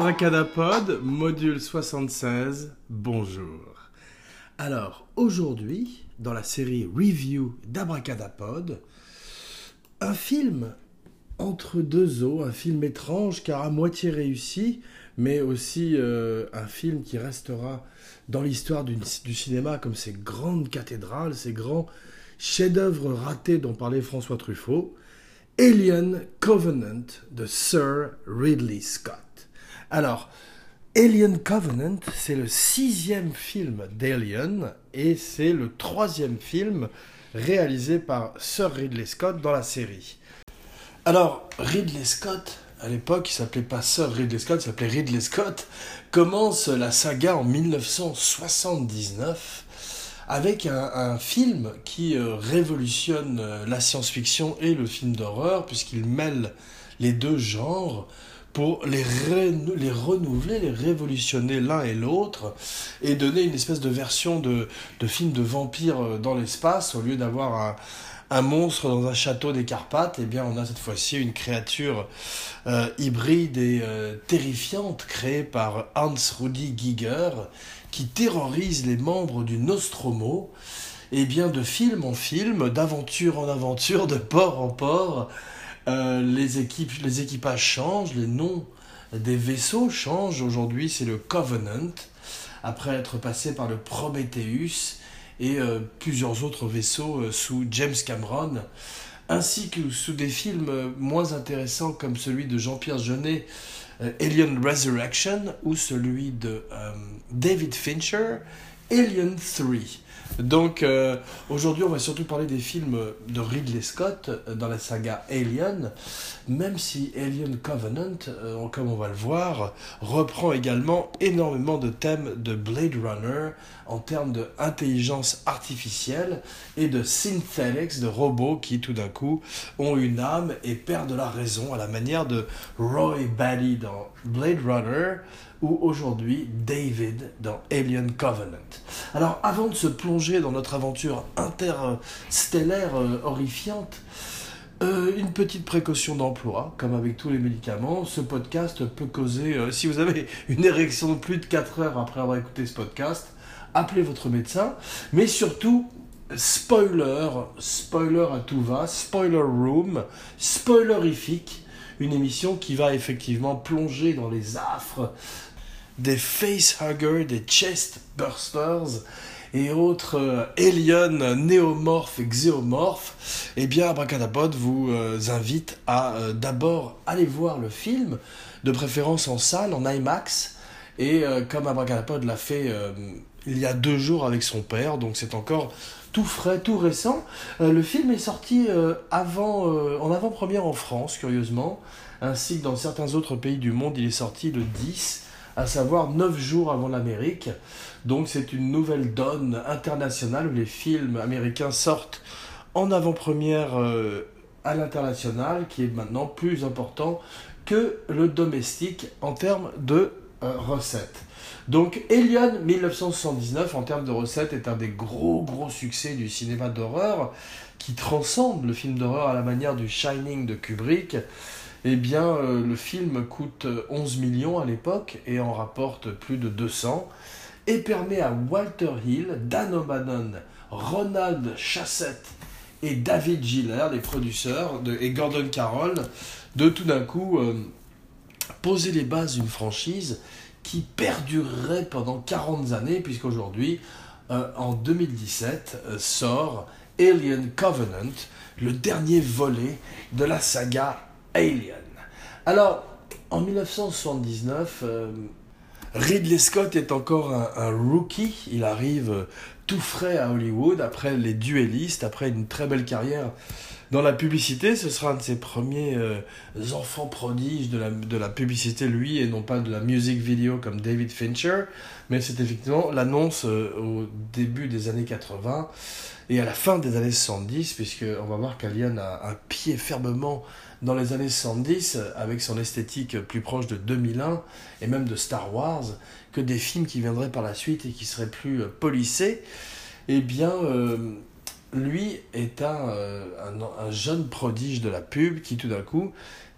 Abracadapod, module 76, bonjour. Alors, aujourd'hui, dans la série Review d'Abracadapod, un film entre deux eaux, un film étrange car à moitié réussi, mais aussi euh, un film qui restera dans l'histoire du, du cinéma comme ces grandes cathédrales, ces grands chefs-d'œuvre ratés dont parlait François Truffaut, Alien Covenant de Sir Ridley Scott. Alors, Alien Covenant, c'est le sixième film d'Alien et c'est le troisième film réalisé par Sir Ridley Scott dans la série. Alors, Ridley Scott, à l'époque, il s'appelait pas Sir Ridley Scott, il s'appelait Ridley Scott, commence la saga en 1979 avec un, film qui euh, révolutionne euh, la science-fiction et le film d'horreur, puisqu'il mêle les deux genres pour les, renouveler, les révolutionner l'un et l'autre, et donner une espèce de version de, film de vampire euh, dans l'espace, au lieu d'avoir un, un monstre dans un château des Carpates, eh bien on a cette fois-ci une créature euh, hybride et euh, terrifiante créée par Hans Rudi Giger qui terrorise les membres du Nostromo. Et eh bien de film en film, d'aventure en aventure, de port en port, euh, les, équipes, équipages changent, les noms des vaisseaux changent. Aujourd'hui c'est le Covenant, après être passé par le Prometheus et euh, plusieurs autres vaisseaux euh, sous James Cameron, ainsi que sous des films moins intéressants comme celui de Jean-Pierre Jeunet, Alien Resurrection, ou celui de David Fincher, Alien 3. Donc euh, aujourd'hui, on va surtout parler des films de Ridley Scott euh, dans la saga Alien, même si Alien Covenant, euh, comme on va le voir, reprend également énormément de thèmes de Blade Runner en termes d'intelligence artificielle et de synthetics, de robots qui tout d'un coup ont une âme et perdent la raison à la manière de Roy Batty dans Blade Runner ou aujourd'hui David dans Alien Covenant. Alors avant de se plonger dans notre aventure interstellaire euh, horrifiante, euh, une petite précaution d'emploi, comme avec tous les médicaments, ce podcast peut causer, euh, si vous avez une érection de plus de 4 heures après avoir écouté ce podcast, appelez votre médecin, mais surtout, spoiler, spoiler à tout va, spoiler room, spoilerifique, une émission qui va effectivement plonger dans les affres des facehuggers, des chest bursters et autres euh, aliens néomorphes et xéomorphes, eh bien Abracadabod vous euh, invite à euh, d'abord aller voir le film, de préférence en salle, en IMAX, et comme Abracadabod l'a fait il y a deux jours avec son père, donc c'est encore tout frais, tout récent. le film est sorti en avant-première en France, curieusement, ainsi que dans certains autres pays du monde, il est sorti le 10 à savoir 9 jours avant l'Amérique. Donc c'est une nouvelle donne internationale où les films américains sortent en avant-première euh, à l'international, qui est maintenant plus important que le domestique en termes de euh, recettes. Donc Alien 1979 en termes de recettes est un des gros gros succès du cinéma d'horreur qui transcende le film d'horreur à la manière du Shining de Kubrick eh bien, euh, le film coûte 11 millions à l'époque et en rapporte plus de 200 et permet à Walter Hill, Dan O'Bannon, Ronald Chassett et David Giller, les producteurs, et Gordon Carroll, de tout d'un coup euh, poser les bases d'une franchise qui perdurerait pendant 40 années, puisqu'aujourd'hui, euh, en 2017, sort Alien Covenant, le dernier volet de la saga Alien. Alors, en 1979, euh, Ridley Scott est encore un, rookie. Il arrive euh, tout frais à Hollywood après les duellistes, après une très belle carrière dans la publicité. Ce sera un de ses premiers euh, enfants prodiges de la, publicité, lui, et non pas de la music video comme David Fincher. Mais c'est effectivement l'annonce au début des années 80 et à la fin des années 70, puisqu'on va voir qu'Alien a un pied fermement dans les années 70, avec son esthétique plus proche de 2001 et même de Star Wars, que des films qui viendraient par la suite et qui seraient plus euh, polissés, eh bien, euh, lui est un, euh, un, un, jeune prodige de la pub qui tout d'un coup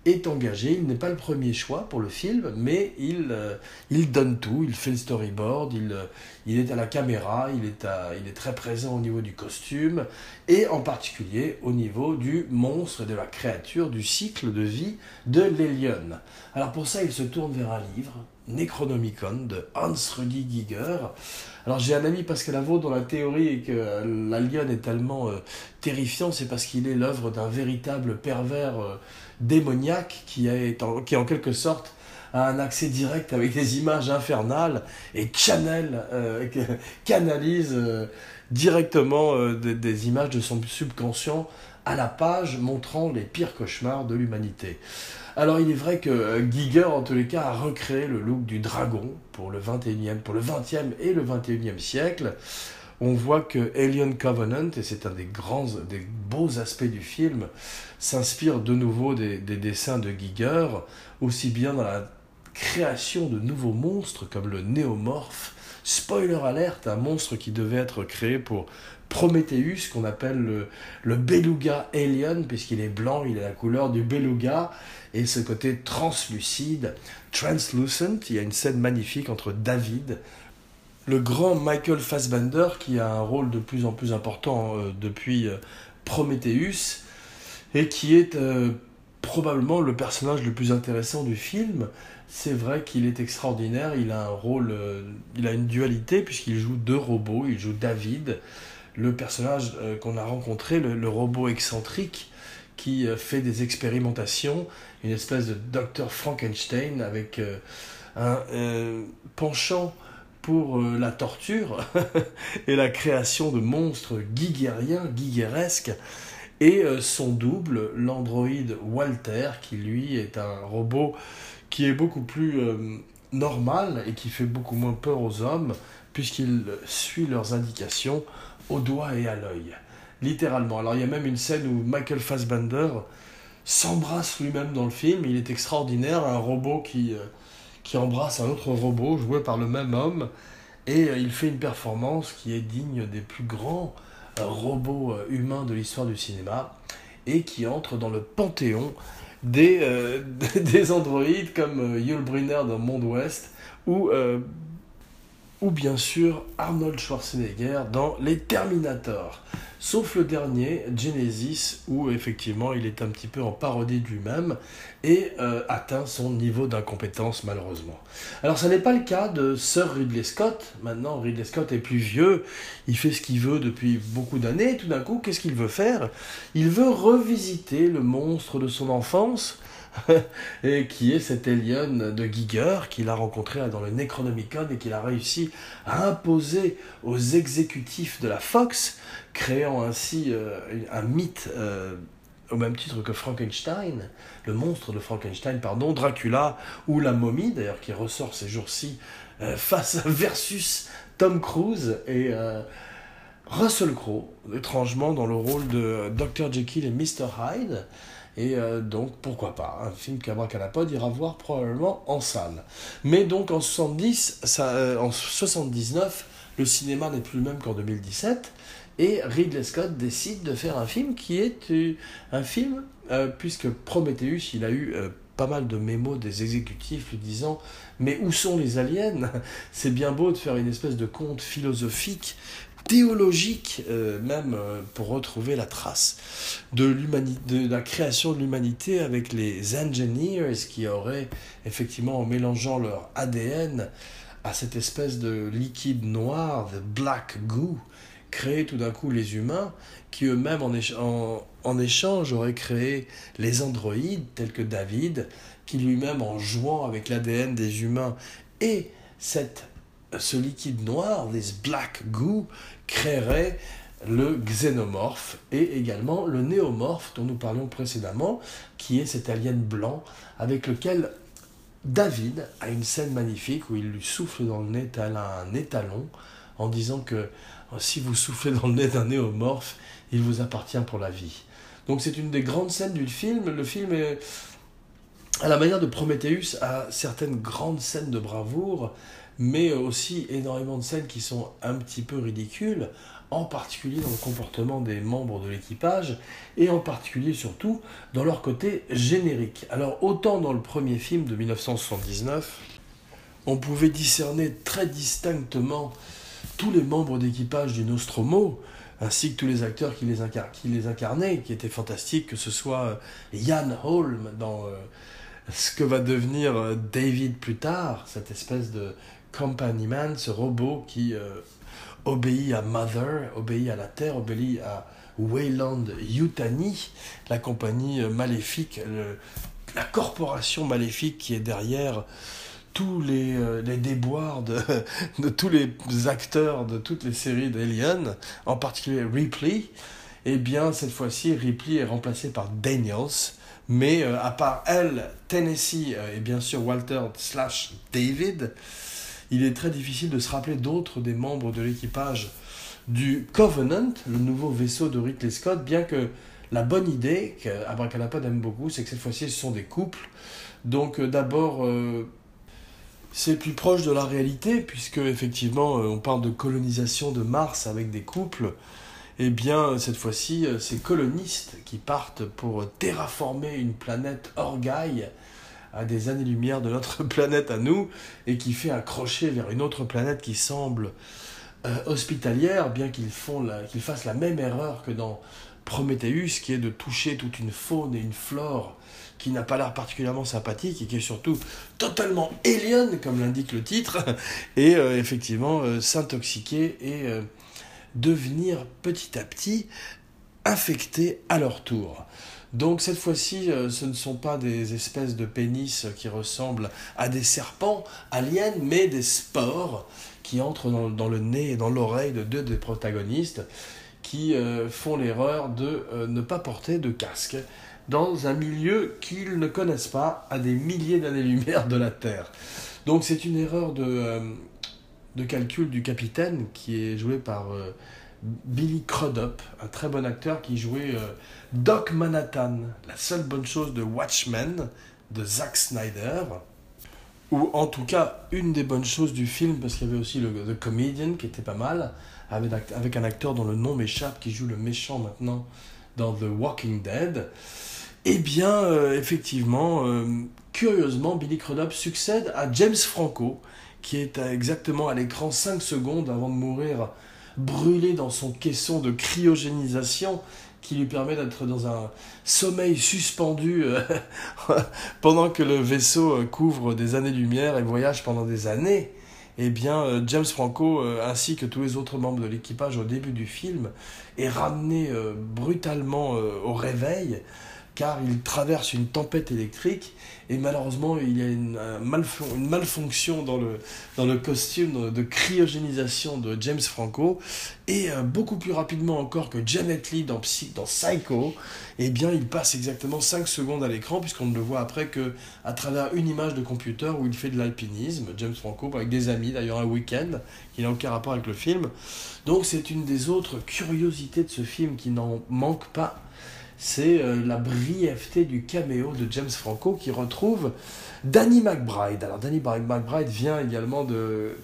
est engagé. Il n'est pas le premier choix pour le film, mais il, euh, il donne tout. Il fait le storyboard, il, euh, il est à la caméra, il est, à, il est très présent au niveau du costume, et en particulier au niveau du monstre, de la créature, du cycle de vie de l'Elion. Alors pour ça, il se tourne vers un livre, Necronomicon, de Hans Rudi Giger. Alors j'ai un ami Pascal Avaux dont la théorie est que l'Alien est tellement euh, terrifiant, c'est parce qu'il est l'œuvre d'un véritable pervers démoniaque qui, est en, quelque sorte a un accès direct avec des images infernales et channel, euh, canalise euh, directement euh, des, images de son subconscient à la page montrant les pires cauchemars de l'humanité. Alors il est vrai que Giger en tous les cas a recréé le look du dragon pour le 21e, pour le 20e et le 21e siècle on voit que Alien Covenant, et c'est un des grands, des beaux aspects du film, s'inspire de nouveau des, dessins de Giger, aussi bien dans la création de nouveaux monstres comme le néomorphe. Spoiler alerte, un monstre qui devait être créé pour Prometheus, qu'on appelle le, le beluga alien, puisqu'il est blanc, il a la couleur du beluga, et ce côté translucide, translucent. Il y a une scène magnifique entre David, le grand Michael Fassbender, qui a un rôle de plus en plus important euh, depuis euh, Prometheus, et qui est euh, probablement le personnage le plus intéressant du film. C'est vrai qu'il est extraordinaire, il a un rôle, il a une dualité, puisqu'il joue deux robots, il joue David, le personnage qu'on a rencontré, le, robot excentrique, qui fait des expérimentations, une espèce de docteur Frankenstein avec un penchant pour euh, la torture et la création de monstres guiguériens, guigueresques, et euh, son double, l'androïde Walter, qui lui est un robot qui est beaucoup plus euh, normal et qui fait beaucoup moins peur aux hommes, puisqu'il suit leurs indications au doigt et à l'œil. Littéralement. Alors il y a même une scène où Michael Fassbender s'embrasse lui-même dans le film, il est extraordinaire, un robot qui qui embrasse un autre robot joué par le même homme et euh, il fait une performance qui est digne des plus grands euh, robots euh, humains de l'histoire du cinéma et qui entre dans le panthéon des, des androïdes comme Yul Brynner dans Monde Ouest ou ou bien sûr Arnold Schwarzenegger dans Les Terminators. Sauf le dernier, Genesis, où effectivement il est un petit peu en parodie de lui-même et euh, atteint son niveau d'incompétence malheureusement. Alors ce n'est pas le cas de Sir Ridley Scott. Maintenant Ridley Scott est plus vieux, il fait ce qu'il veut depuis beaucoup d'années. Tout d'un coup, qu'est-ce qu'il veut faire? Il veut revisiter le monstre de son enfance et qui est cet alien de Giger qu'il a rencontré dans le Necronomicon et qu'il a réussi à imposer aux exécutifs de la Fox, créant ainsi euh, un mythe euh, au même titre que Frankenstein, le monstre de Frankenstein, pardon, Dracula ou la momie d'ailleurs qui ressort ces jours-ci euh, face versus Tom Cruise et Russell Crowe, étrangement dans le rôle de Dr Jekyll et Mr Hyde. Et euh, donc, pourquoi pas Un film qu'Abracadapod ira voir probablement en salle. Mais donc, en 70, ça, euh, en 79, le cinéma n'est plus le même qu'en 2017. Et Ridley Scott décide de faire un film qui est euh, un film, puisque Prometheus, il a eu pas mal de mémos des exécutifs lui disant Mais où sont les aliens? C'est bien beau de faire une espèce de conte philosophique théologique euh, même euh, pour retrouver la trace de, de la création de l'humanité avec les engineers qui auraient effectivement en mélangeant leur ADN à cette espèce de liquide noir, de black goo, créé tout d'un coup les humains qui eux-mêmes en, en, en, échange auraient créé les androïdes tels que David qui lui-même en jouant avec l'ADN des humains et cette ce liquide noir, this black goo, créerait le xénomorphe et également le néomorphe dont nous parlions précédemment, qui est cet alien blanc avec lequel David a une scène magnifique où il lui souffle dans le nez un étalon en disant que si vous soufflez dans le nez d'un néomorphe, il vous appartient pour la vie. Donc c'est une des grandes scènes du film. Le film est, à la manière de Prometheus, a certaines grandes scènes de bravoure mais aussi énormément de scènes qui sont un petit peu ridicules, en particulier dans le comportement des membres de l'équipage, et en particulier surtout dans leur côté générique. Alors autant dans le premier film de 1979, on pouvait discerner très distinctement tous les membres d'équipage du Nostromo, ainsi que tous les acteurs qui les, qui les incarnaient, qui étaient fantastiques, que ce soit Ian Holm dans euh, ce que va devenir euh, David plus tard, cette espèce de company man, ce robot qui euh, obéit à Mother, obéit à la Terre, obéit à Wayland Yutani, la compagnie maléfique, la corporation maléfique qui est derrière tous les, euh, déboires de, tous les acteurs de toutes les séries d'Alien, en particulier Ripley, eh bien cette fois-ci Ripley est remplacée par Daniels, mais euh, à part elle, Tennessee euh, et bien sûr Walter slash David, il est très difficile de se rappeler d'autres des membres de l'équipage du Covenant, le nouveau vaisseau de Ridley Scott, bien que la bonne idée qu'Abracadapod aime beaucoup, c'est que cette fois-ci ce sont des couples. Donc d'abord c'est plus proche de la réalité, puisque effectivement, euh, on parle de colonisation de Mars avec des couples. Eh bien, cette fois-ci, euh, ces colonistes qui partent pour terraformer une planète orgaille à des années-lumière de notre planète à nous, et qui fait accrocher vers une autre planète qui semble euh, hospitalière, bien qu'ils fassent la même erreur que dans Prometheus, qui est de toucher toute une faune et une flore qui n'a pas l'air particulièrement sympathique et qui est surtout totalement alien, comme l'indique le titre, et euh, effectivement euh, s'intoxiquer et devenir petit à petit infectés à leur tour. Donc cette fois-ci, ce ne sont pas des espèces de pénis qui ressemblent à des serpents aliens, mais des spores qui entrent dans, le nez et dans l'oreille de deux des protagonistes qui font l'erreur de ne pas porter de casque dans un milieu qu'ils ne connaissent pas à des milliers d'années-lumière de la Terre. Donc c'est une erreur de, euh, de calcul du capitaine qui est joué par euh, Billy Crudup, un très bon acteur qui jouait euh, Doc Manhattan, la seule bonne chose de Watchmen de Zack Snyder. Ou en tout cas, une des bonnes choses du film, parce qu'il y avait aussi le The Comedian qui était pas mal, avec, un acteur dont le nom m'échappe, qui joue le méchant maintenant dans The Walking Dead. Eh bien, euh, effectivement, euh, curieusement, Billy Crudup succède à James Franco, qui est exactement à l'écran 5 secondes avant de mourir brûlé dans son caisson de cryogénisation qui lui permet d'être dans un sommeil suspendu euh, pendant que le vaisseau couvre des années-lumière et voyage pendant des années. Eh bien, James Franco, ainsi que tous les autres membres de l'équipage au début du film, est ramené brutalement au réveil car il traverse une tempête électrique et malheureusement il y a une, malfonction dans le, costume de cryogénisation de James Franco et euh, beaucoup plus rapidement encore que Janet Lee dans, dans Psycho, eh bien il passe exactement 5 secondes à l'écran puisqu'on ne le voit après que à travers une image de computer où il fait de l'alpinisme, James Franco avec des amis d'ailleurs un week-end qui n'a aucun rapport avec le film. Donc c'est une des autres curiosités de ce film qui n'en manque pas c'est euh, la brièveté du caméo de James Franco qui retrouve Danny McBride. Alors Danny McBride vient également de,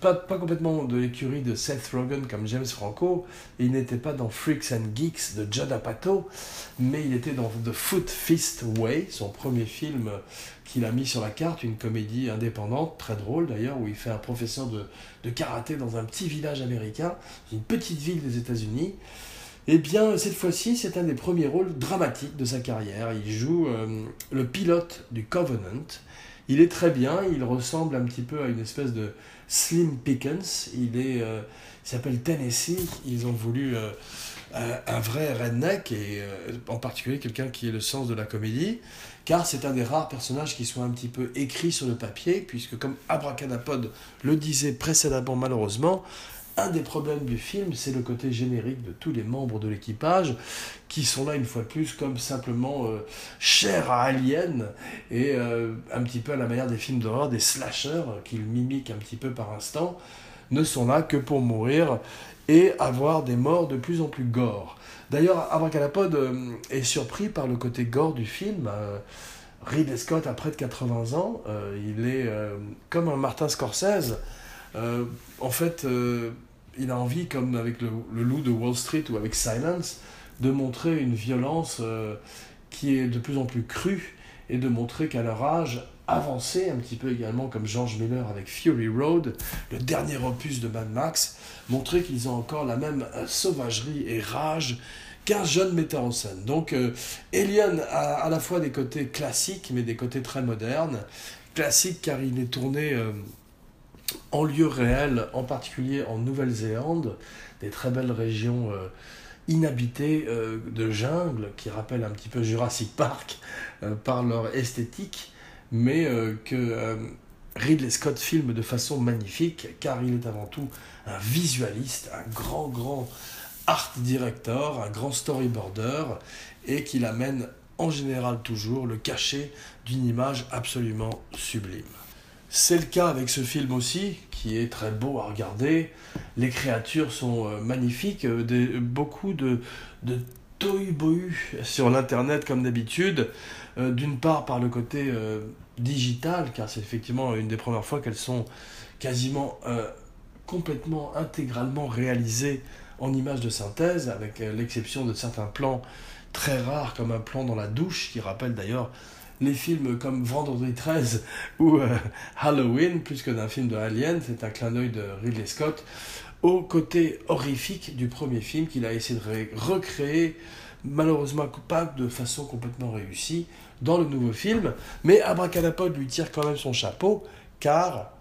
pas, pas, complètement de l'écurie de Seth Rogen comme James Franco. Il n'était pas dans Freaks and Geeks de Judd Apatow, mais il était dans The Foot Fist Way, son premier film qu'il a mis sur la carte, une comédie indépendante, très drôle d'ailleurs, où il fait un professeur de, de karaté dans un petit village américain, une petite ville des États-Unis. Eh bien, cette fois-ci, c'est un des premiers rôles dramatiques de sa carrière. Il joue euh, le pilote du Covenant. Il est très bien, il ressemble un petit peu à une espèce de Slim Pickens. Il est, euh, s'appelle Tennessee. Ils ont voulu euh, un vrai redneck et en particulier quelqu'un qui ait le sens de la comédie, car c'est un des rares personnages qui soit un petit peu écrit sur le papier, puisque comme Abracadapod le disait précédemment malheureusement, un des problèmes du film, c'est le côté générique de tous les membres de l'équipage qui sont là une fois de plus comme simplement euh, chers à Alien et euh, un petit peu à la manière des films d'horreur, des slashers qu'ils mimiquent un petit peu par instant, ne sont là que pour mourir et avoir des morts de plus en plus gore. D'ailleurs, Abracadapod euh, est surpris par le côté gore du film Ridley Scott a près de 80 ans, il est comme un Martin Scorsese. En fait, il a envie, comme avec le, loup de Wall Street ou avec Silence, de montrer une violence qui est de plus en plus crue et de montrer qu'à leur âge avancé, un petit peu également comme George Miller avec Fury Road, le dernier opus de Mad Max, montrer qu'ils ont encore la même euh, sauvagerie et rage qu'un jeune metteur en scène. Donc euh, Alien a à la fois des côtés classiques mais des côtés très modernes. Classique car il est tourné euh, en lieu réel, en particulier en Nouvelle-Zélande, des très belles régions inhabitées de jungle qui rappellent un petit peu Jurassic Park par leur esthétique mais euh, que euh, Ridley Scott filme de façon magnifique, car il est avant tout un visualiste, un grand, grand art director, un grand storyboarder, et qu'il amène en général toujours le cachet d'une image absolument sublime. C'est le cas avec ce film aussi, qui est très beau à regarder. Les créatures sont euh, magnifiques, beaucoup de, de tohu-bohu sur l'internet comme d'habitude. D'une part par le côté digital, car c'est effectivement une des premières fois qu'elles sont quasiment euh, complètement intégralement réalisées en images de synthèse, avec euh, l'exception de certains plans très rares, comme un plan dans la douche, qui rappelle d'ailleurs les films comme Vendredi 13 ou euh, Halloween, plus que d'un film de Alien, c'est un clin d'œil de Ridley Scott, au côté horrifique du premier film qu'il a essayé de recréer, malheureusement pas de façon complètement réussie, dans le nouveau film, mais Abracadapod lui tire quand même son chapeau, car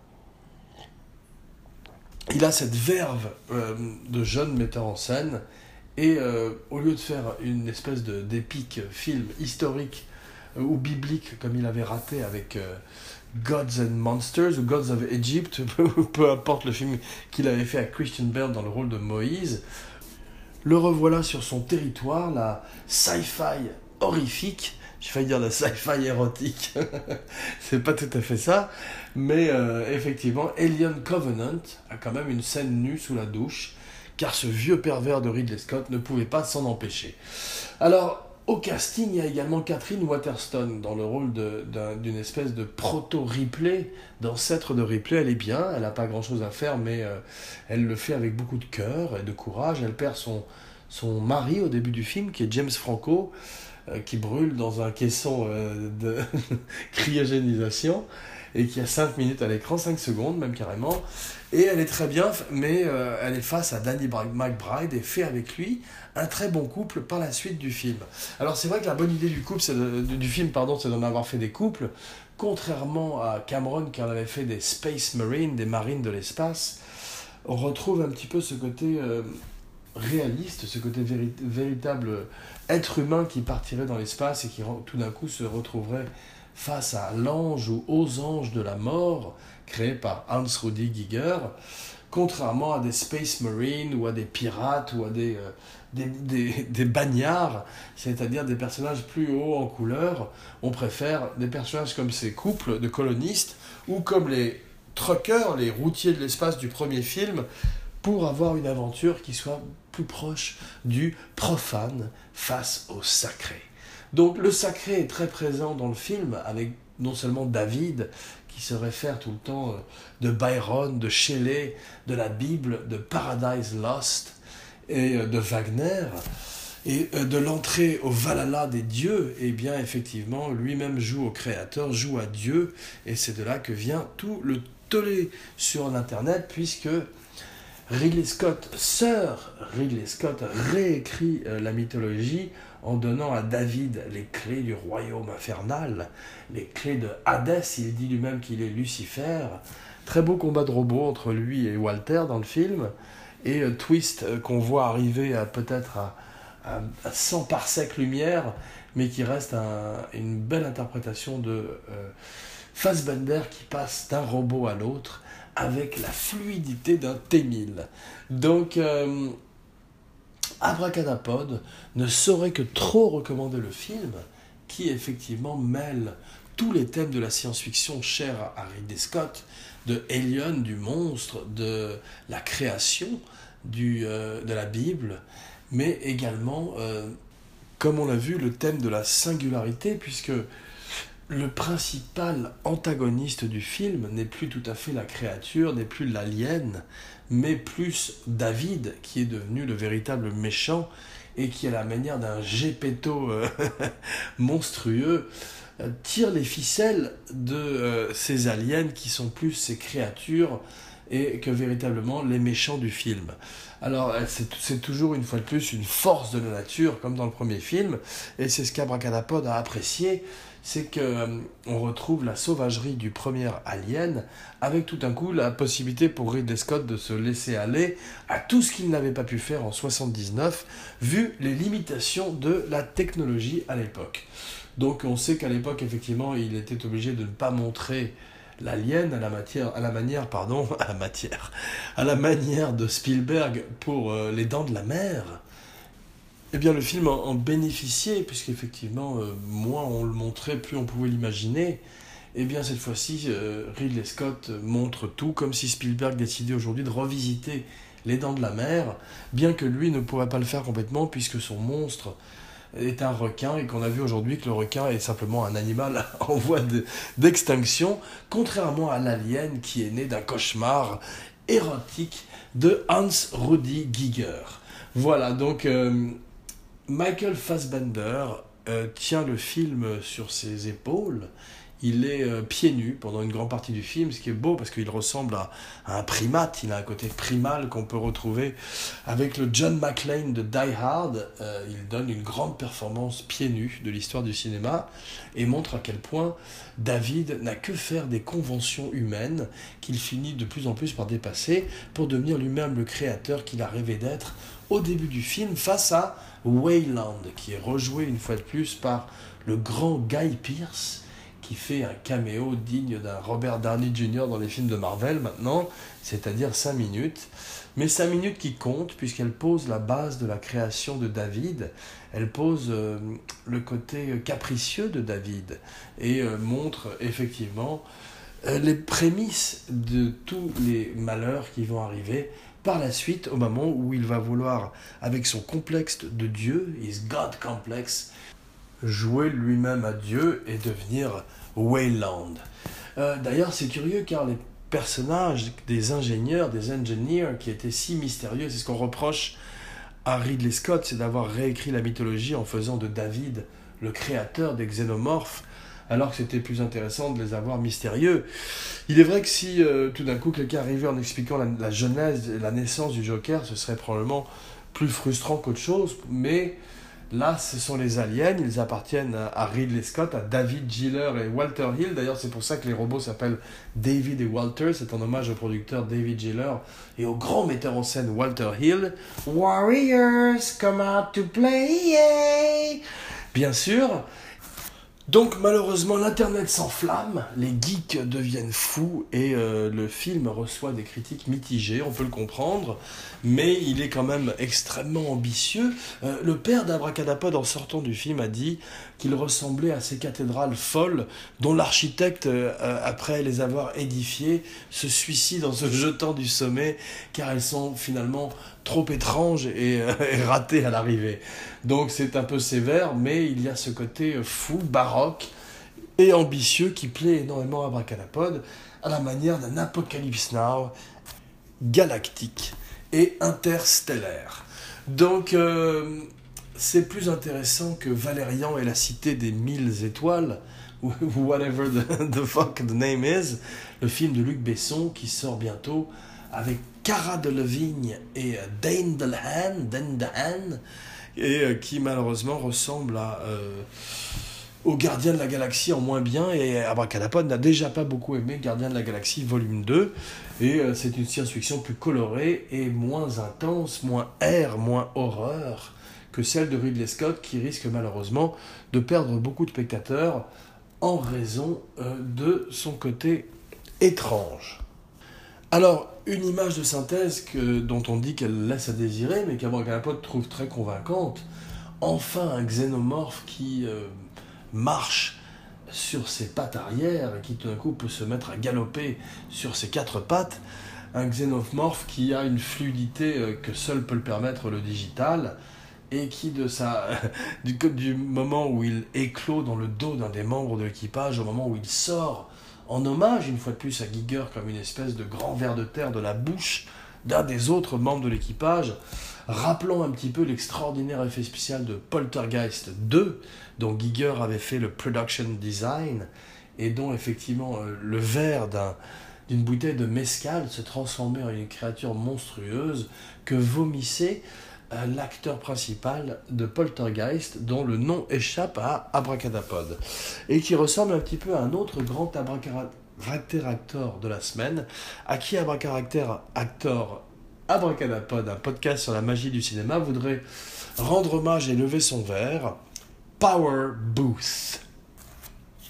il a cette verve euh, de jeune metteur en scène, et euh, au lieu de faire une espèce d'épique film historique ou biblique, comme il avait raté avec Gods and Monsters ou Gods of Egypt, peu importe le film qu'il avait fait à Christian Bale dans le rôle de Moïse, le revoilà sur son territoire, la sci-fi horrifique, j'ai failli dire la sci-fi érotique. c'est pas tout à fait ça. Mais euh, effectivement, Alien Covenant a quand même une scène nue sous la douche, car ce vieux pervers de Ridley Scott ne pouvait pas s'en empêcher. Alors, au casting, il y a également Catherine Waterstone dans le rôle d'une espèce de proto-Ripley, d'ancêtre de Ripley. Elle est bien, elle n'a pas grand-chose à faire, mais euh, elle le fait avec beaucoup de cœur et de courage. Elle perd son, mari au début du film, qui est James Franco. Euh, qui brûle dans un caisson euh, de cryogénisation et qui a 5 minutes à l'écran, 5 secondes même carrément. Et elle est très bien, mais elle est face à Danny McBride et fait avec lui un très bon couple par la suite du film. Alors c'est vrai que la bonne idée du, couple, du film, pardon, c'est d'en avoir fait des couples, contrairement à Cameron qui en avait fait des Space Marines, des marines de l'espace. On retrouve un petit peu ce côté réaliste, ce côté véritable être humain qui partirait dans l'espace et qui tout d'un coup se retrouverait face à l'ange ou aux anges de la mort, créé par Hans Rudi Giger, contrairement à des Space Marines ou à des pirates ou à des, euh, des, bagnards, c'est-à-dire des personnages plus hauts en couleur. On préfère des personnages comme ces couples de colonistes ou comme les truckers, les routiers de l'espace du premier film, pour avoir une aventure qui soit plus proche du profane face au sacré. Donc le sacré est très présent dans le film avec non seulement David qui se réfère tout le temps euh, de Byron, de Shelley, de la Bible, de Paradise Lost et euh, de Wagner. Et euh, de l'entrée au Valhalla des dieux, eh bien effectivement, lui-même joue au Créateur, joue à Dieu, et c'est de là que vient tout le tollé sur l'Internet, puisque Ridley Scott, sœur Ridley Scott, réécrit la mythologie en donnant à David les clés du royaume infernal, les clés de Hadès, il dit lui-même qu'il est Lucifer. Très beau combat de robots entre lui et Walter dans le film, et euh, twist euh, qu'on voit arriver à peut-être à, 100 parsecs lumière, mais qui reste une belle interprétation de Fassbender qui passe d'un robot à l'autre avec la fluidité d'un T1000. Donc, euh, Abracadapod ne saurait que trop recommander le film qui effectivement mêle tous les thèmes de la science-fiction chers à Ridley Scott, de Alien, du monstre, de la création, du, euh, de la Bible, mais également, euh, comme on l'a vu, le thème de la singularité, puisque le principal antagoniste du film n'est plus tout à fait la créature, n'est plus l'alien, mais plus David, qui est devenu le véritable méchant et qui, à la manière d'un gépetto euh, monstrueux, euh, tire les ficelles de euh, ces aliens qui sont plus ces créatures et que véritablement les méchants du film. Alors c'est toujours une fois de plus une force de la nature comme dans le premier film et c'est ce qu'Abracadapod a apprécié c'est qu'on euh, retrouve la sauvagerie du premier Alien, avec tout un coup la possibilité pour Ridley Scott de se laisser aller à tout ce qu'il n'avait pas pu faire en 79, vu les limitations de la technologie à l'époque. Donc on sait qu'à l'époque, effectivement, il était obligé de ne pas montrer l'alien à la matière, à la manière, pardon, à la matière, à la manière de Spielberg pour euh, Les Dents de la Mer, eh bien, le film en, bénéficiait, puisqu'effectivement, euh, moins on le montrait, plus on pouvait l'imaginer. Eh bien, cette fois-ci, euh, Ridley Scott montre tout, comme si Spielberg décidait aujourd'hui de revisiter Les Dents de la Mer, bien que lui ne pourrait pas le faire complètement, puisque son monstre est un requin, et qu'on a vu aujourd'hui que le requin est simplement un animal en voie d'extinction, contrairement à l'alien qui est né d'un cauchemar érotique de Hans Rudi Giger. Voilà, donc... Euh, Michael Fassbender euh, tient le film sur ses épaules. Il est euh, pieds nus pendant une grande partie du film, ce qui est beau parce qu'il ressemble à, un primate. Il a un côté primal qu'on peut retrouver avec le John McClane de Die Hard. Euh, il donne une grande performance pieds nus de l'histoire du cinéma et montre à quel point David n'a que faire des conventions humaines qu'il finit de plus en plus par dépasser pour devenir lui-même le créateur qu'il a rêvé d'être au début du film face à Wayland, qui est rejoué une fois de plus par le grand Guy Pearce, qui fait un caméo digne d'un Robert Downey Jr. dans les films de Marvel maintenant, c'est-à-dire 5 minutes. Mais 5 minutes qui comptent, puisqu'elle pose la base de la création de David, elle pose euh, le côté capricieux de David, et euh, montre effectivement euh, les prémices de tous les malheurs qui vont arriver par la suite, au moment où il va vouloir, avec son complexe de Dieu, his God complex, jouer lui-même à Dieu et devenir Wayland. Euh, d'ailleurs, c'est curieux car les personnages des ingénieurs, des engineers qui étaient si mystérieux, c'est ce qu'on reproche à Ridley Scott, c'est d'avoir réécrit la mythologie en faisant de David le créateur des xénomorphes alors que c'était plus intéressant de les avoir mystérieux. Il est vrai que si euh, tout d'un coup quelqu'un arrivait en expliquant la, et la naissance du Joker, ce serait probablement plus frustrant qu'autre chose, mais là, ce sont les aliens, ils appartiennent à, Ridley Scott, à David Giller et Walter Hill. D'ailleurs, c'est pour ça que les robots s'appellent David et Walter. C'est en hommage au producteur David Giller et au grand metteur en scène Walter Hill. Warriors, come out to play! Bien sûr, donc malheureusement l'internet s'enflamme, les geeks deviennent fous et euh, le film reçoit des critiques mitigées, on peut le comprendre, mais il est quand même extrêmement ambitieux. Euh, le père d'Abracadapod en sortant du film a dit qu'il ressemblait à ces cathédrales folles dont l'architecte, euh, après les avoir édifiées, se suicide en se jetant du sommet car elles sont finalement trop étranges et, et ratées à l'arrivée. Donc c'est un peu sévère, mais il y a ce côté fou, baroque et ambitieux qui plaît énormément à Bracalapod, à la manière d'un Apocalypse Now galactique et interstellaire. Donc euh, c'est plus intéressant que Valérian et la cité des mille étoiles, ou whatever the, fuck the name is, le film de Luc Besson qui sort bientôt avec Cara Delevingne et Dane DeHaan, Dane DeHaan et euh, qui malheureusement ressemble euh, au Gardien de la Galaxie en moins bien, et Abracadapod n'a déjà pas beaucoup aimé Gardien de la Galaxie volume 2, et euh, c'est une science-fiction plus colorée et moins intense, moins air, moins horreur que celle de Ridley Scott, qui risque malheureusement de perdre beaucoup de spectateurs en raison de son côté étrange. Alors, une image de synthèse que, dont on dit qu'elle laisse à désirer, mais qu'Abracadapod trouve très convaincante. Enfin, un xénomorphe qui euh, marche sur ses pattes arrière et qui tout d'un coup peut se mettre à galoper sur ses quatre pattes. Un xénomorphe qui a une fluidité euh, que seul peut le permettre le digital et qui de sa du, moment où il éclot dans le dos d'un des membres de l'équipage au moment où il sort en hommage une fois de plus à Giger comme une espèce de grand ver de terre de la bouche d'un des autres membres de l'équipage, rappelant un petit peu l'extraordinaire effet spécial de Poltergeist 2, dont Giger avait fait le production design, et dont effectivement euh, le verre d'une bouteille de mescal se transformait en une créature monstrueuse que vomissait l'acteur principal de Poltergeist, dont le nom échappe à Abracadapod, et qui ressemble un petit peu à un autre grand abracadapod de la semaine, à qui Actor Abracadapod, un podcast sur la magie du cinéma, voudrait rendre hommage et lever son verre. Power Booth,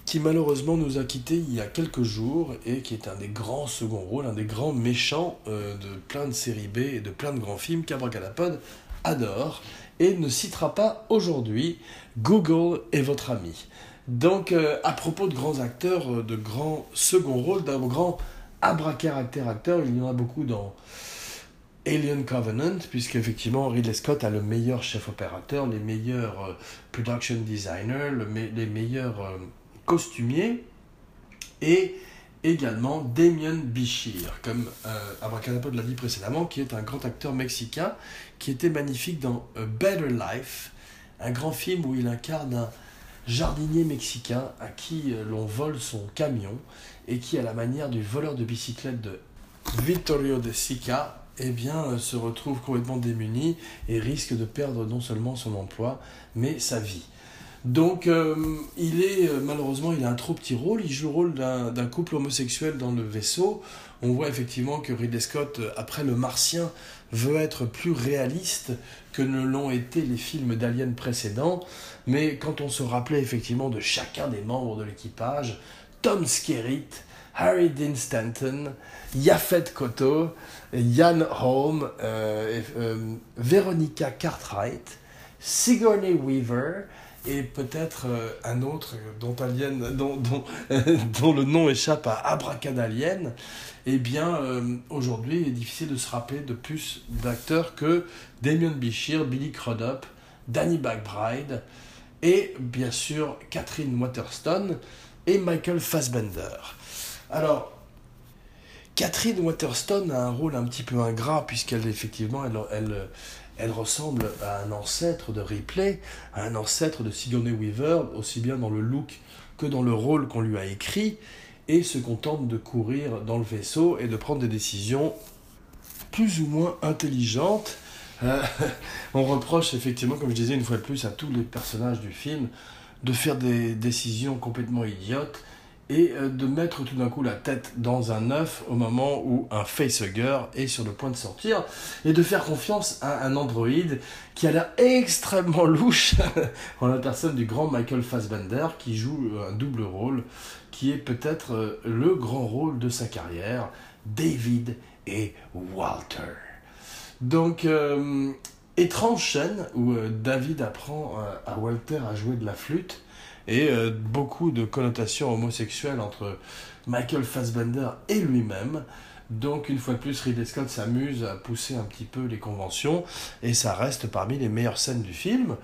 qui malheureusement nous a quittés il y a quelques jours et qui est un des grands seconds rôles, un des grands méchants euh, de plein de séries B et de plein de grands films qu'Abracadapod adore et ne citera pas aujourd'hui Google est votre ami. Donc, euh, à propos de grands acteurs, euh, de grands second rôles, d'un grand abracaractère acteur, il y en a beaucoup dans Alien Covenant, puisqu'effectivement Ridley Scott a le meilleur chef opérateur, les meilleurs euh, production designers, les meilleurs costumiers, et également Damien Bichir, comme euh, l'a dit précédemment, qui est un grand acteur mexicain, qui était magnifique dans A Better Life, un grand film où il incarne un jardinier mexicain à qui euh, l'on vole son camion et qui, à la manière du voleur de bicyclette de Vittorio de Sica, eh euh, se retrouve complètement démuni et risque de perdre non seulement son emploi, mais sa vie. Donc, euh, il est malheureusement, il a un trop petit rôle. Il joue le rôle d'un couple homosexuel dans le vaisseau. On voit effectivement que Ridley Scott, après Le Martien, veut être plus réaliste que ne l'ont été les films d'Alien précédents, mais quand on se rappelait effectivement de chacun des membres de l'équipage, Tom Skerritt, Harry Dean Stanton, Yafet Koto, Ian Holm, euh, euh, Veronica Cartwright, Sigourney Weaver, et peut-être euh, un autre dont, le nom échappe à Abracadalien, eh bien, euh, aujourd'hui, il est difficile de se rappeler de plus d'acteurs que Damien Bichir, Billy Crudup, Danny McBride, et bien sûr Catherine Waterston et Michael Fassbender. Alors, Catherine Waterston a un rôle un petit peu ingrat, puisqu'elle, effectivement, elle elle ressemble à un ancêtre de Ripley, à un ancêtre de Sigourney Weaver, aussi bien dans le look que dans le rôle qu'on lui a écrit, et se contente de courir dans le vaisseau et de prendre des décisions plus ou moins intelligentes. Euh, on reproche effectivement, comme je disais une fois de plus, à tous les personnages du film de faire des décisions complètement idiotes et euh, de mettre tout d'un coup la tête dans un œuf au moment où un facehugger est sur le point de sortir et de faire confiance à un androïde qui a l'air extrêmement louche en la personne du grand Michael Fassbender qui joue un double rôle qui est peut-être euh, le grand rôle de sa carrière, David et Walter. Donc, euh, étrange scène où David apprend à Walter à jouer de la flûte et euh, beaucoup de connotations homosexuelles entre Michael Fassbender et lui-même. Donc une fois de plus, Ridley Scott s'amuse à pousser un petit peu les conventions et ça reste parmi les meilleures scènes du film.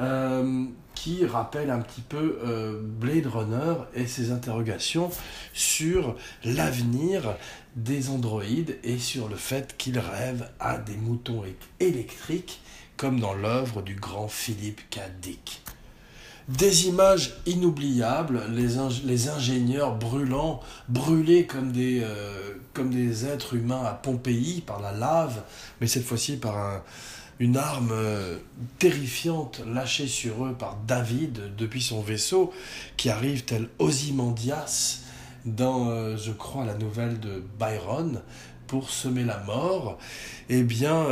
Euh, qui rappelle un petit peu euh, Blade Runner et ses interrogations sur l'avenir des androïdes et sur le fait qu'ils rêvent à des moutons électriques comme dans l'œuvre du grand Philippe K. Dick. Des images inoubliables, les, les ingénieurs brûlants, brûlés comme des, euh, comme des êtres humains à Pompéi par la lave, mais cette fois-ci par un, une arme euh, terrifiante lâchée sur eux par David depuis son vaisseau, qui arrive tel Ozymandias dans, euh, je crois, la nouvelle de Byron, pour semer la mort, eh bien,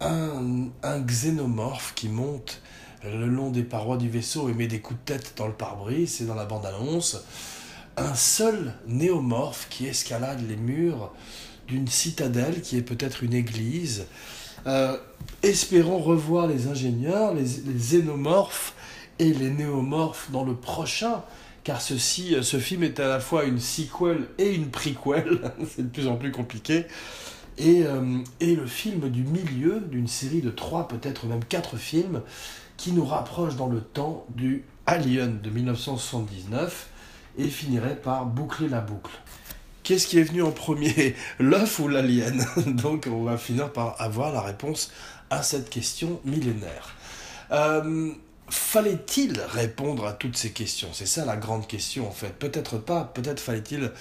un, un xénomorphe qui monte le long des parois du vaisseau et met des coups de tête dans le pare-brise, c'est dans la bande-annonce. Un seul néomorphe qui escalade les murs d'une citadelle qui est peut-être une église. Euh, espérons revoir les ingénieurs, les, xénomorphes et les néomorphes dans le prochain, car ce film est à la fois une sequel et une prequel, c'est de plus en plus compliqué. et, euh, et le film du milieu d'une série de trois, peut-être même quatre films qui nous rapproche dans le temps du Alien de 1979 et finirait par boucler la boucle. Qu'est-ce qui est venu en premier, l'œuf ou l'alien Donc on va finir par avoir la réponse à cette question millénaire. Euh, fallait-il répondre à toutes ces questions? C'est ça la grande question en fait. Peut-être pas, peut-être fallait-il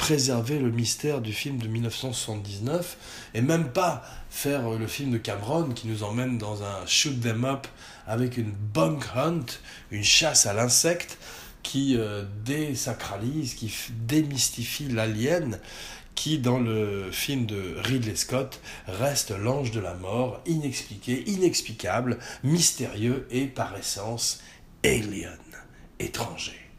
préserver le mystère du film de 1979 et même pas faire le film de Cameron qui nous emmène dans un shoot them up avec une bunk hunt, une chasse à l'insecte qui euh, désacralise, qui démystifie l'alien, qui dans le film de Ridley Scott reste l'ange de la mort, inexpliqué, inexplicable, mystérieux et par essence alien, étranger.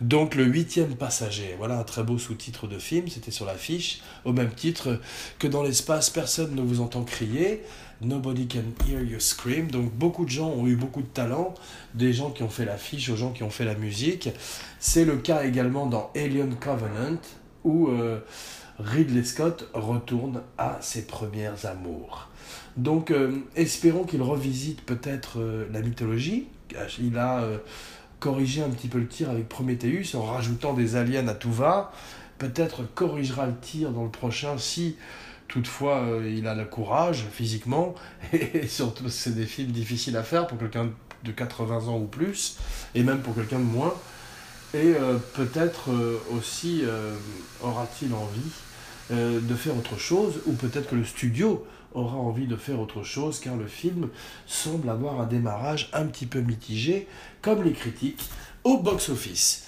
Donc le huitième passager, voilà un très beau sous-titre de film, c'était sur l'affiche, au même titre que dans l'espace, personne ne vous entend crier, Nobody can hear you scream. Donc beaucoup de gens ont eu beaucoup de talent, des gens qui ont fait l'affiche aux gens qui ont fait la musique. C'est le cas également dans Alien Covenant, où euh, Ridley Scott retourne à ses premières amours. Donc euh, espérons qu'il revisite peut-être euh, la mythologie. Il a corrigé un petit peu le tir avec Prometheus en rajoutant des aliens à tout va. Peut-être corrigera le tir dans le prochain si Toutefois, euh, il a le courage physiquement, et surtout, c'est des films difficiles à faire pour quelqu'un de 80 ans ou plus, et même pour quelqu'un de moins. Et euh, peut-être euh, aussi aura-t-il envie de faire autre chose, ou peut-être que le studio aura envie de faire autre chose, car le film semble avoir un démarrage un petit peu mitigé, comme les critiques, au box-office.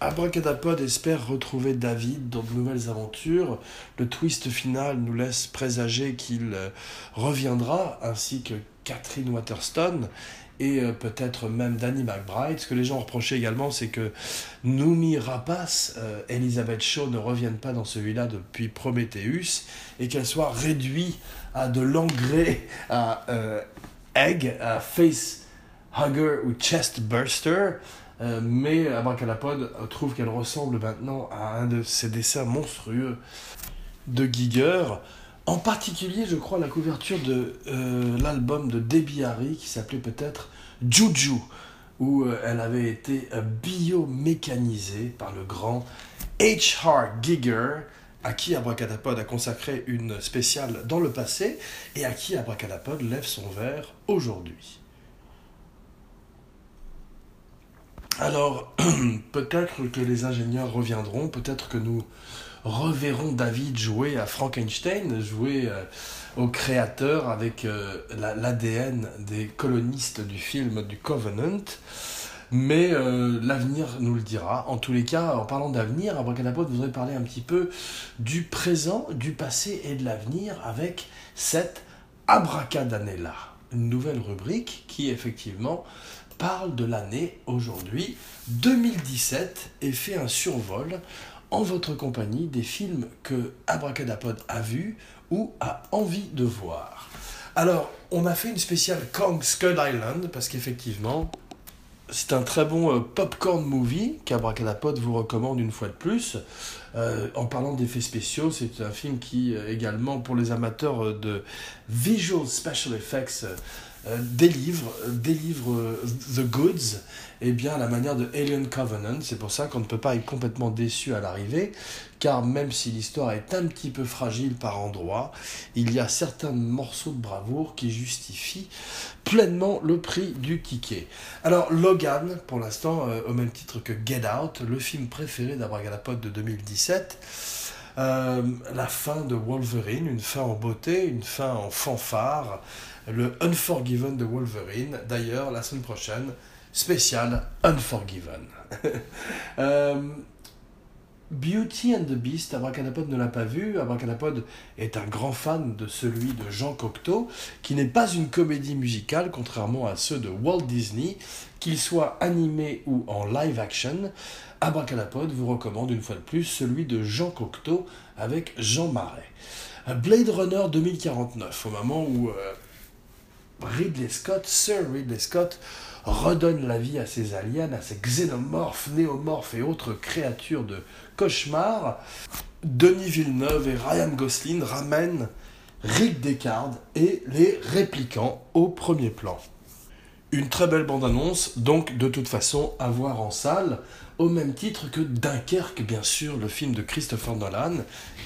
Abracadapod espère retrouver David dans de nouvelles aventures. Le twist final nous laisse présager qu'il euh, reviendra, ainsi que Catherine Waterston et euh, peut-être même Danny McBride. Ce que les gens reprochaient également, c'est que Noumi Rapace, euh, Elizabeth Shaw ne reviennent pas dans celui-là depuis Prometheus et qu'elle soit réduite à de l'engrais, à egg, à face hugger ou chest burster. Euh, mais Abracadapod trouve qu'elle ressemble maintenant à un de ces dessins monstrueux de Giger. En particulier, je crois, la couverture de euh, l'album de Debbie Harry qui s'appelait peut-être Juju, où euh, elle avait été biomécanisée par le grand H.R. Giger, à qui Abracadapod a consacré une spéciale dans le passé et à qui Abracadapod lève son verre aujourd'hui. Alors, peut-être que les ingénieurs reviendront, peut-être que nous reverrons David jouer à Frankenstein, jouer euh, au créateur avec euh, l'ADN des colonistes du film du Covenant. Mais euh, l'avenir nous le dira. En tous les cas, en parlant d'avenir, Abracadapod voudrait parler un petit peu du présent, du passé et de l'avenir avec cette Abracadanella, une nouvelle rubrique qui effectivement parle de l'année aujourd'hui 2017 et fait un survol en votre compagnie des films que Abracadapod a vus ou a envie de voir. Alors, on a fait une spéciale Kong Skull Island parce qu'effectivement, c'est un très bon euh, popcorn movie qu'Abracadapod vous recommande une fois de plus. Euh, en parlant d'effets spéciaux, c'est un film qui, euh, également pour les amateurs de visual special effects, délivre, délivre The Goods, et eh bien à la manière de Alien Covenant. C'est pour ça qu'on ne peut pas être complètement déçu à l'arrivée, car même si l'histoire est un petit peu fragile par endroits, il y a certains morceaux de bravoure qui justifient pleinement le prix du ticket. Alors Logan, pour l'instant, euh, au même titre que Get Out, le film préféré d'Abragalapod de 2017, la fin de Wolverine, une fin en beauté, une fin en fanfare, le Unforgiven de Wolverine. D'ailleurs, la semaine prochaine, spécial Unforgiven. Euh, Beauty and the Beast, Abracadapod ne l'a pas vu. Abracadapod est un grand fan de celui de Jean Cocteau, qui n'est pas une comédie musicale, contrairement à ceux de Walt Disney, qu'il soit animé ou en live action. Abracadapod vous recommande une fois de plus celui de Jean Cocteau avec Jean Marais. Blade Runner 2049, au moment où euh, Ridley Scott, Sir Ridley Scott, redonne la vie à ses aliens, à ses xénomorphes, néomorphes et autres créatures de cauchemar. Denis Villeneuve et Ryan Gosling ramènent Rick Deckard et les répliquants au premier plan. Une très belle bande-annonce, donc de toute façon à voir en salle, au même titre que Dunkerque, bien sûr, le film de Christopher Nolan,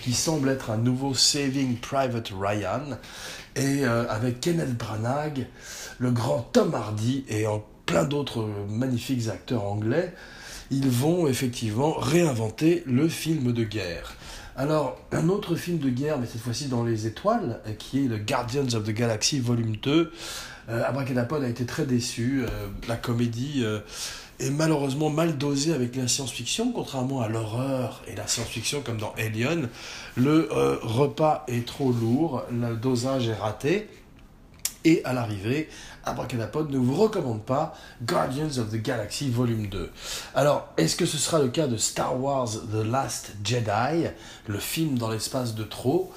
qui semble être un nouveau Saving Private Ryan, et euh, avec Kenneth Branagh, le grand Tom Hardy et plein d'autres magnifiques acteurs anglais, ils vont effectivement réinventer le film de guerre. Alors, un autre film de guerre, mais cette fois-ci dans les étoiles, qui est le Guardians of the Galaxy Volume 2. Euh, Abracadapod a été très déçu. Euh, la comédie euh, est malheureusement mal dosée avec la science-fiction, contrairement à l'horreur et la science-fiction comme dans Alien. Le euh, repas est trop lourd, le dosage est raté. Et à l'arrivée, Abracadapod ne vous recommande pas Guardians of the Galaxy Volume 2. Alors, est-ce que ce sera le cas de Star Wars The Last Jedi, le film dans l'espace de trop?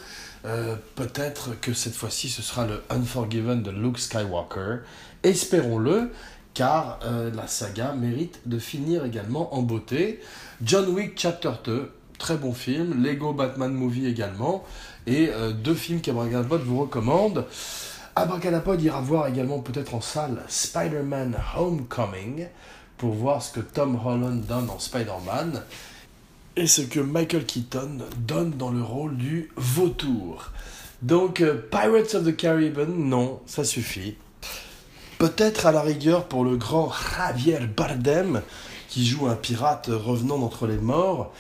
Euh, Peut-être que cette fois-ci ce sera le Unforgiven de Luke Skywalker. Espérons-le, car euh, la saga mérite de finir également en beauté. John Wick Chapter 2, très bon film. Lego Batman Movie également. Et euh, deux films qu'Abracadapod vous recommande. Abracadapod ira voir également peut-être en salle Spider-Man Homecoming pour voir ce que Tom Holland donne en Spider-Man et ce que Michael Keaton donne dans le rôle du vautour. Donc euh, Pirates of the Caribbean, non, ça suffit. Peut-être à la rigueur pour le grand Javier Bardem qui joue un pirate revenant d'entre les morts.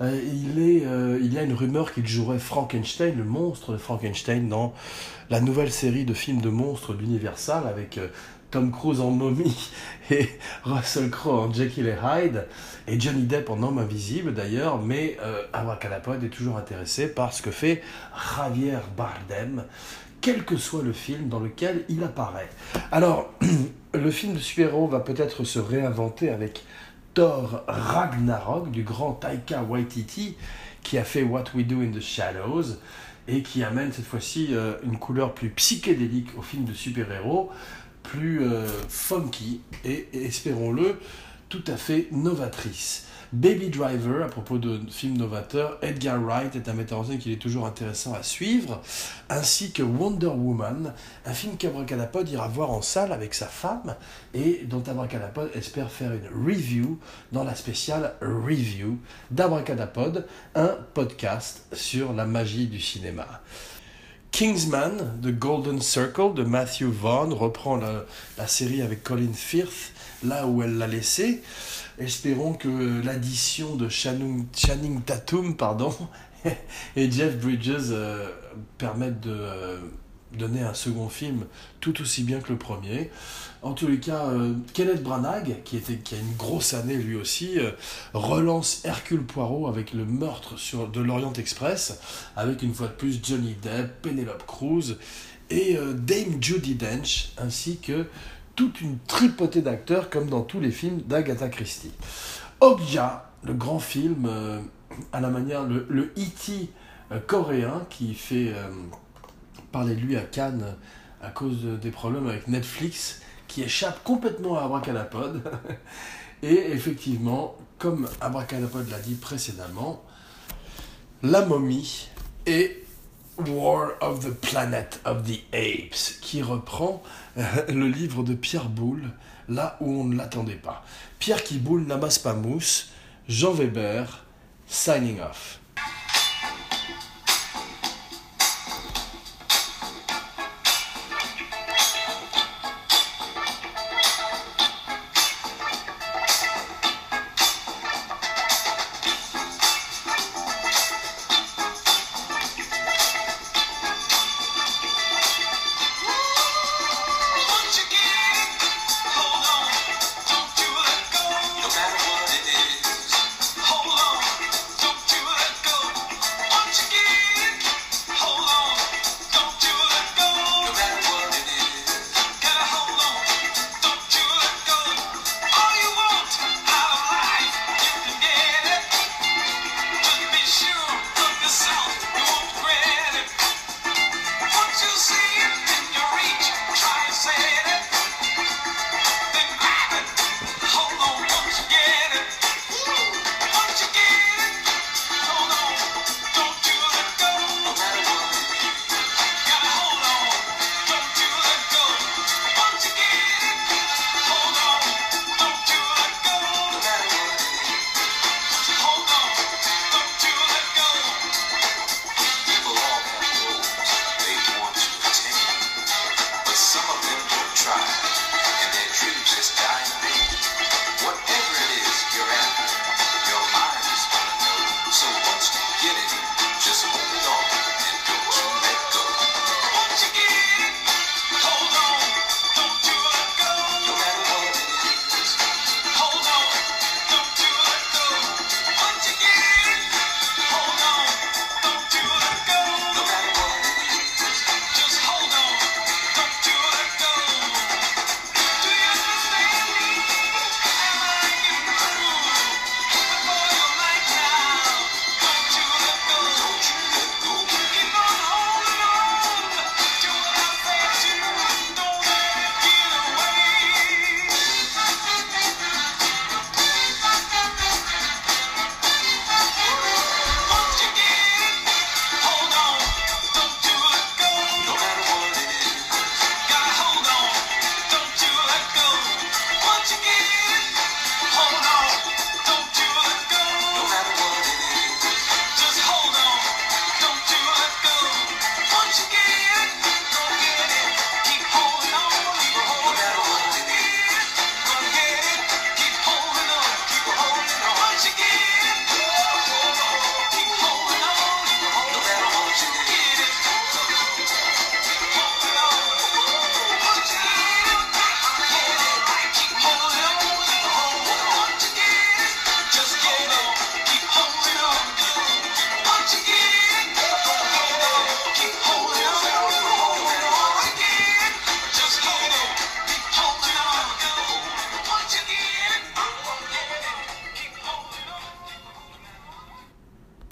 Euh, euh, il y a une rumeur qu'il jouerait Frankenstein, le monstre de Frankenstein, dans la nouvelle série de films de monstres d'Universal avec euh, Tom Cruise en momie et Russell Crowe en Jekyll et Hyde et Johnny Depp en homme invisible d'ailleurs, mais Abracadapod est toujours intéressé par ce que fait Javier Bardem, quel que soit le film dans lequel il apparaît. Alors, le film de super-héros va peut-être se réinventer avec Thor Ragnarok du grand Taika Waititi qui a fait What We Do in the Shadows et qui amène cette fois-ci euh, une couleur plus psychédélique au film de super-héros, plus euh, funky et, et espérons-le tout à fait novatrice. Baby Driver, à propos de film novateur, Edgar Wright est un metteur en scène qu'il est toujours intéressant à suivre, ainsi que Wonder Woman, un film qu'Abracadapod ira voir en salle avec sa femme et dont Abracadapod espère faire une review dans la spéciale Review d'Abracadapod, un podcast sur la magie du cinéma. Kingsman, The Golden Circle de Matthew Vaughn reprend la, la série avec Colin Firth là où elle l'a laissé. Espérons que l'addition de Channing, Tatum et Jeff Bridges euh, permettent de euh, donner un second film tout aussi bien que le premier. En tous les cas, euh, Kenneth Branagh, qui, a une grosse année lui aussi, relance Hercule Poirot avec le meurtre de l'Orient Express, avec une fois de plus Johnny Depp, Penelope Cruz et Dame Judi Dench, ainsi que toute une tripotée d'acteurs comme dans tous les films d'Agatha Christie. Okja, le grand film euh, à la manière, le, le E.T. euh, coréen qui fait euh, parler de lui à Cannes à cause de- des problèmes avec Netflix, qui échappe complètement à Abracadapod. Et effectivement, comme Abracadapod l'a dit précédemment, La momie et War of the Planet of the Apes, qui reprend euh, le livre de Pierre Boulle, là où on ne l'attendait pas. Pierre qui boule n'amasse pas mousse, Jean Weber, signing off.